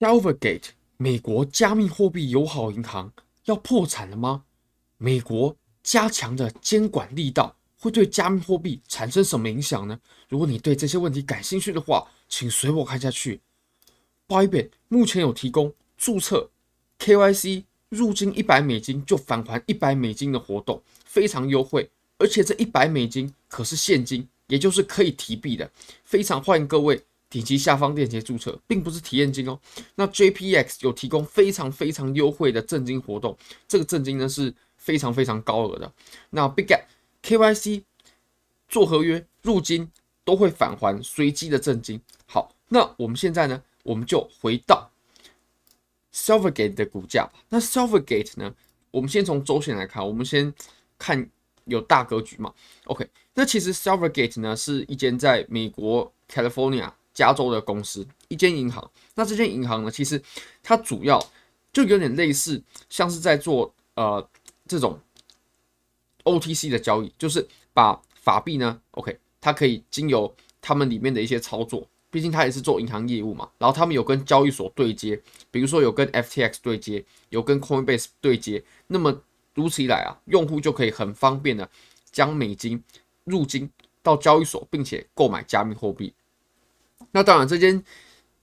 Silvergate，美国加密货币友好银行要破产了吗？美国加强的监管力道会对加密货币产生什么影响呢？如果你对这些问题感兴趣的话，请随我看下去。Bybit 目前有提供注册 KYC 入金一百美金就返还一百美金的活动，非常优惠，而且这一百美金可是现金，也就是可以提币的，非常欢迎各位。点击下方链接注册，并不是体验金哦。那 JPX 有提供非常非常优惠的赠金活动，这个赠金呢是非常非常高额的。那 Big Get K Y C 做合约入金都会返还随机的赠金。好，那我们现在呢，我们就回到 Silvergate 的股价。那 Silvergate 呢，我们先从周线来看，我们先看有大格局嘛。OK，那其实 Silvergate 呢是一间在美国 California。加州的公司，一间银行。那这间银行呢，其实它主要就有点类似，像是在做呃这种 OTC 的交易，就是把法币呢，OK，它可以经由他们里面的一些操作，毕竟它也是做银行业务嘛。然后他们有跟交易所对接，比如说有跟 FTX 对接，有跟 Coinbase 对接。那么如此一来啊，用户就可以很方便的将美金入金到交易所，并且购买加密货币。那当然，这间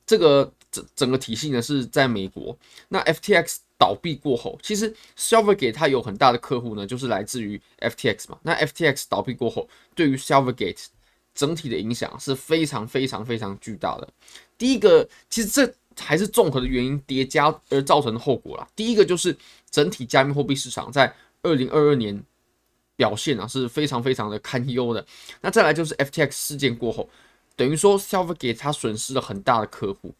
这个整整个体系呢是在美国。那 FTX 倒闭过后，其实 Silvergate 它有很大的客户呢，就是来自于 FTX 嘛。那 FTX 倒闭过后，对于 Silvergate 整体的影响是非常非常非常巨大的。第一个，其实这还是综合的原因叠加而造成的后果啦。第一个就是整体加密货币市场在二零二二年表现啊是非常非常的堪忧的。那再来就是 FTX 事件过后。等于说，Selfgate 它损失了很大的客户。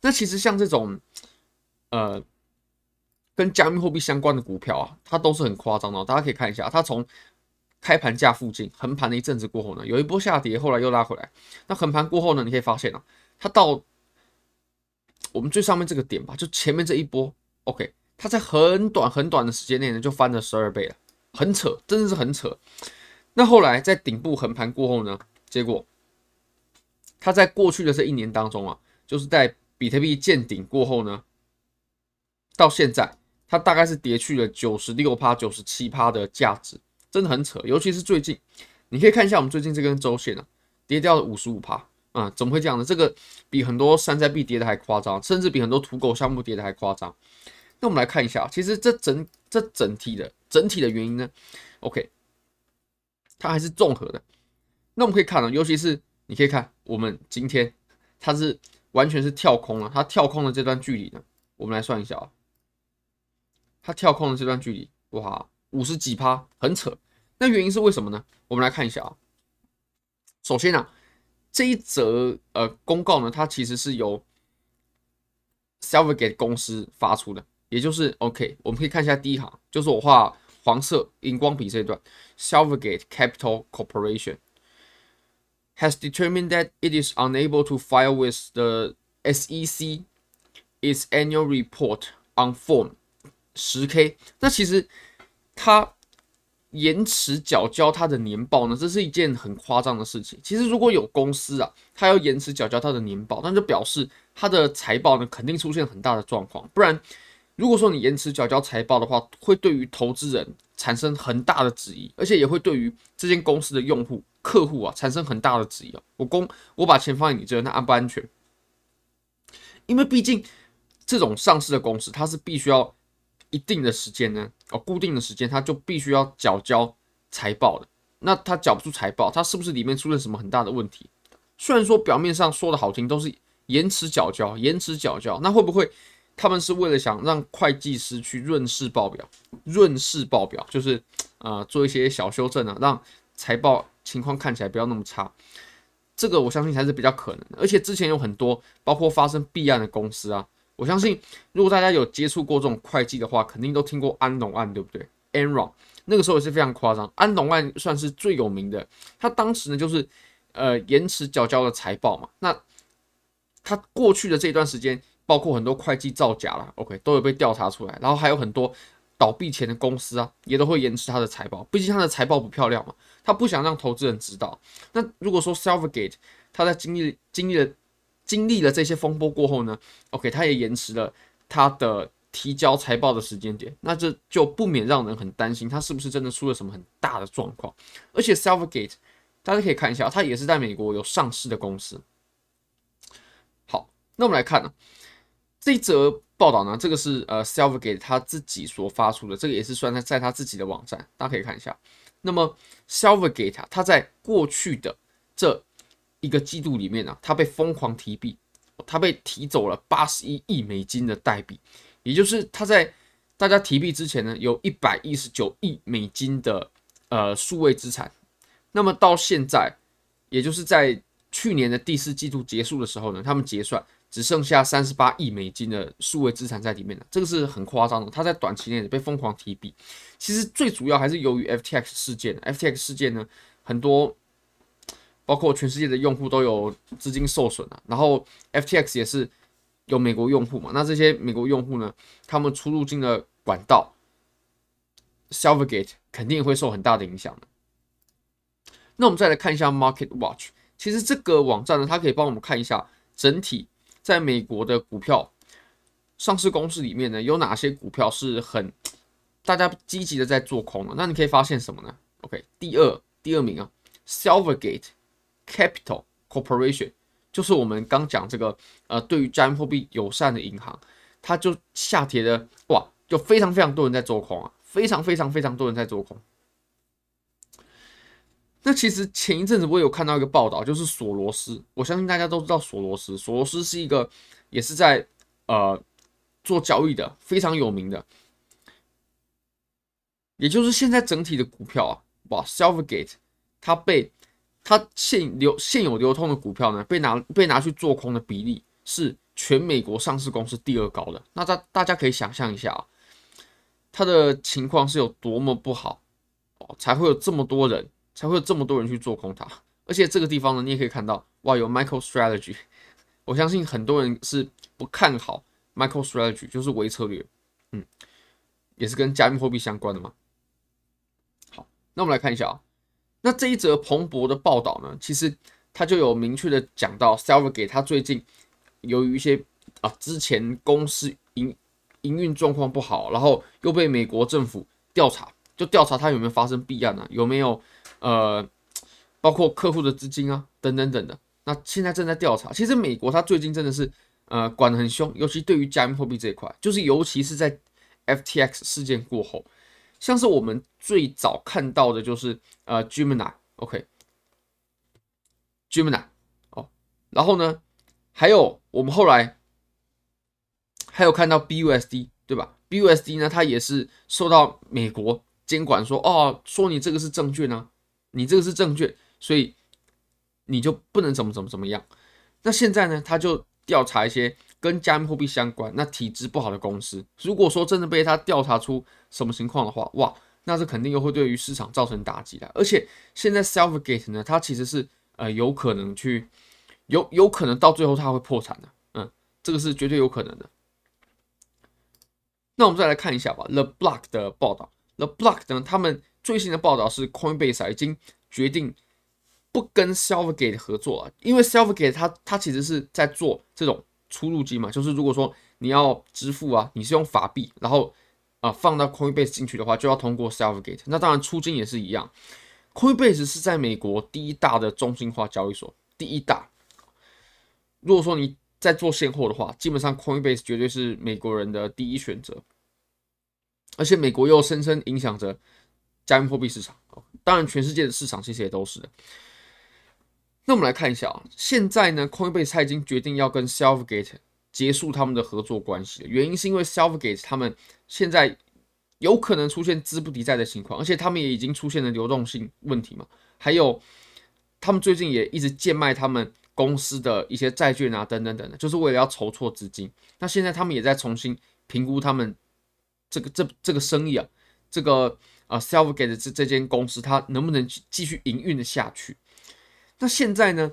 那其实像这种，呃，跟加密货币相关的股票啊，它都是很夸张的。大家可以看一下，它从开盘价附近横盘了一阵子过后呢，有一波下跌，后来又拉回来。那横盘过后呢，你可以发现啊，它到我们最上面这个点吧，就前面这一波，OK，它在很短很短的时间内呢，就翻了十二倍了，很扯，真的是很扯。那后来在顶部横盘过后呢，结果。它在过去的这一年当中啊，就是在比特币见顶过后呢，到现在它大概是跌去了九十六趴、九十七趴的价值，真的很扯。尤其是最近，你可以看一下我们最近这根周线啊，跌掉了五十五趴啊，怎么会这样呢？这个比很多山寨币跌的还夸张，甚至比很多土狗项目跌的还夸张。那我们来看一下，其实这整这整体的整体的原因呢，OK，它还是综合的。那我们可以看到，尤其是。你可以看，我们今天它是完全是跳空了。它跳空的这段距离呢，我们来算一下啊。它跳空的这段距离，哇，五十几趴，很扯。那原因是为什么呢？我们来看一下啊。首先啊，这一则呃公告呢，它其实是由 Silvergate 公司发出的，也就是 OK。我们可以看一下第一行，就是我画黄色荧光笔这一段，Silvergate Capital Corporation。Has determined that it is unable to file with the SEC its annual report on Form 10-K。那其实它延迟缴交它的年报呢，这是一件很夸张的事情。其实如果有公司啊，它要延迟缴交它的年报，那就表示它的财报呢肯定出现很大的状况。不然，如果说你延迟缴交财报的话，会对于投资人产生很大的质疑，而且也会对于这间公司的用户。客户啊，产生很大的质疑啊！我公我把钱放在你这，那安不安全？因为毕竟这种上市的公司，它是必须要一定的时间呢，哦，固定的时间，它就必须要缴交财报的。那它缴不出财报，它是不是里面出现什么很大的问题？虽然说表面上说的好听，都是延迟缴交，延迟缴交，那会不会他们是为了想让会计师去润饰报表？润饰报表就是呃做一些小修正啊，让财报。情况看起来不要那么差，这个我相信才是比较可能的。而且之前有很多包括发生弊案的公司啊，我相信如果大家有接触过这种会计的话，肯定都听过安龙案，对不对？Enron 那个时候也是非常夸张，安龙案算是最有名的。他当时呢就是呃延迟缴交了财报嘛，那他过去的这段时间，包括很多会计造假了，OK 都有被调查出来，然后还有很多。倒闭前的公司啊，也都会延迟他的财报，毕竟他的财报不漂亮嘛，他不想让投资人知道。那如果说 Selfgate 他在经历经历了经历了这些风波过后呢，OK，他也延迟了他的提交财报的时间点，那这就不免让人很担心，他是不是真的出了什么很大的状况？而且 Selfgate 大家可以看一下，它也是在美国有上市的公司。好，那我们来看呢，这则报道呢，这个是呃 Silvergate 他自己所发出的，这个也是算在在他自己的网站，大家可以看一下。那么 Silvergate 它在过去的这一个季度里面呢、啊，它被疯狂提币，他被提走了八十一亿美金的代币，也就是他在大家提币之前呢，有一百一十九亿美金的呃数位资产。那么到现在，也就是在去年的第四季度结束的时候呢，他们结算只剩下三十八亿美金的数位资产在里面了，这个是很夸张的。它在短期内被疯狂提币，其实最主要还是由于 FTX 事件。FTX 事件呢，很多。包括全世界的用户都有资金受损啊，然后 FTX 也是有美国用户嘛，那这些美国用户呢，他们出入境的管道，Silvergate 肯定会受很大的影响的。那我们再来看一下 Market Watch，其实这个网站呢，它可以帮我们看一下整体在美国的股票上市公司里面呢，有哪些股票是很大家积极的在做空的。那你可以发现什么呢？OK，第二第二名啊，Silvergate。Capital Corporation 就是我们刚讲这个呃，对于加密货币友善的银行，它就下跌的哇，就非常非常多人在做空啊，非常非常非常多人在做空。那其实前一阵子我有看到一个报道，就是索罗斯，我相信大家都知道索罗斯，索罗斯是一个也是在呃做交易的非常有名的，也就是现在整体的股票啊，哇，Silvergate 它被。它现流现有流通的股票呢，被拿被拿去做空的比例是全美国上市公司第二高的。那大大家可以想象一下啊，它的情况是有多么不好哦，才会有这么多人，才会有这么多人去做空它。而且这个地方呢，你也可以看到，哇，有 MicroStrategy，我相信很多人是不看好 MicroStrategy，就是微策略，嗯，也是跟加密货币相关的嘛。好，那我们来看一下啊。那这一则彭博的报道呢，其实他就有明确的讲到，Silvergate 他最近由于一些啊之前公司营营运状况不好，然后又被美国政府调查，就调查他有没有发生弊案啊，有没有呃包括客户的资金啊等等等的。那现在正在调查。其实美国它最近真的是呃管得很凶，尤其对于加密货币这一块，就是尤其是在 FTX 事件过后。像是我们最早看到的就是呃 Gemini，OK，Gemini 哦，然后呢，还有我们后来还有看到 BUSD 对吧？BUSD 呢，它也是受到美国监管说哦，说你这个是证券啊，你这个是证券，所以你就不能怎么怎么怎么样。那现在呢，他就调查一些。跟加密货币相关，那体质不好的公司，如果说真的被他调查出什么情况的话，哇，那这肯定又会对于市场造成打击的。而且现在 Selfgate 呢，它其实是呃有可能去有有可能到最后它会破产的，嗯，这个是绝对有可能的。那我们再来看一下吧，The Block 的报道，The Block 呢，他们最新的报道是 Coinbase 已经决定不跟 Selfgate 合作了，因为 Selfgate 它它其实是在做这种。出入金嘛，就是如果说你要支付啊，你是用法币，然后啊放到 Coinbase 进去的话，就要通过 Selfgate。那当然出金也是一样。Coinbase 是在美国第一大的中心化交易所，第一大。如果说你在做现货的话，基本上 Coinbase 绝对是美国人的第一选择。而且美国又深深影响着加密货币市场，当然全世界的市场其实也都是的。那我们来看一下啊，现在呢，Coinbase 已经决定要跟 Selfgate 结束他们的合作关系。原因是因为 Selfgate 他们现在有可能出现资不抵债的情况，而且他们也已经出现了流动性问题嘛。还有，他们最近也一直贱卖他们公司的一些债券啊，等等等等，就是为了要筹措资金。那现在他们也在重新评估他们这个这这个生意啊，这个啊，selfgate 这这间公司它能不能继续营运的下去。那现在呢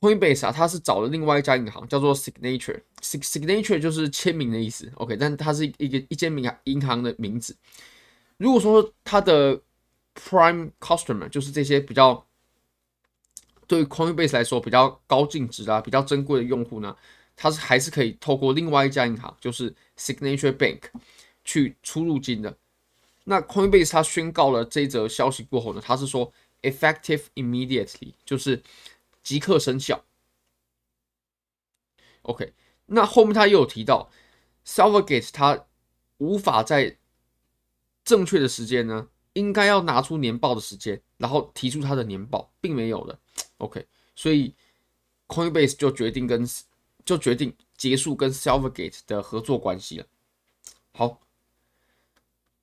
，Coinbase 啊，它是找了另外一家银行，叫做 Signature，Signature 就是签名的意思，OK，但它是一个一间名银行的名字。如果说它的 Prime Customer 就是这些比较对于 Coinbase 来说比较高净值啊、比较珍贵的用户呢，他是还是可以透过另外一家银行，就是 Signature Bank 去出入金的。那 Coinbase 他宣告了这则消息过后呢，他是说 effective immediately，就是即刻生效。OK，那后面他又有提到 Silvergate 他无法在正确的时间呢，应该要拿出年报的时间，然后提出他的年报，并没有的。OK，所以 Coinbase 就决定跟就决定结束跟 Silvergate 的合作关系了。好，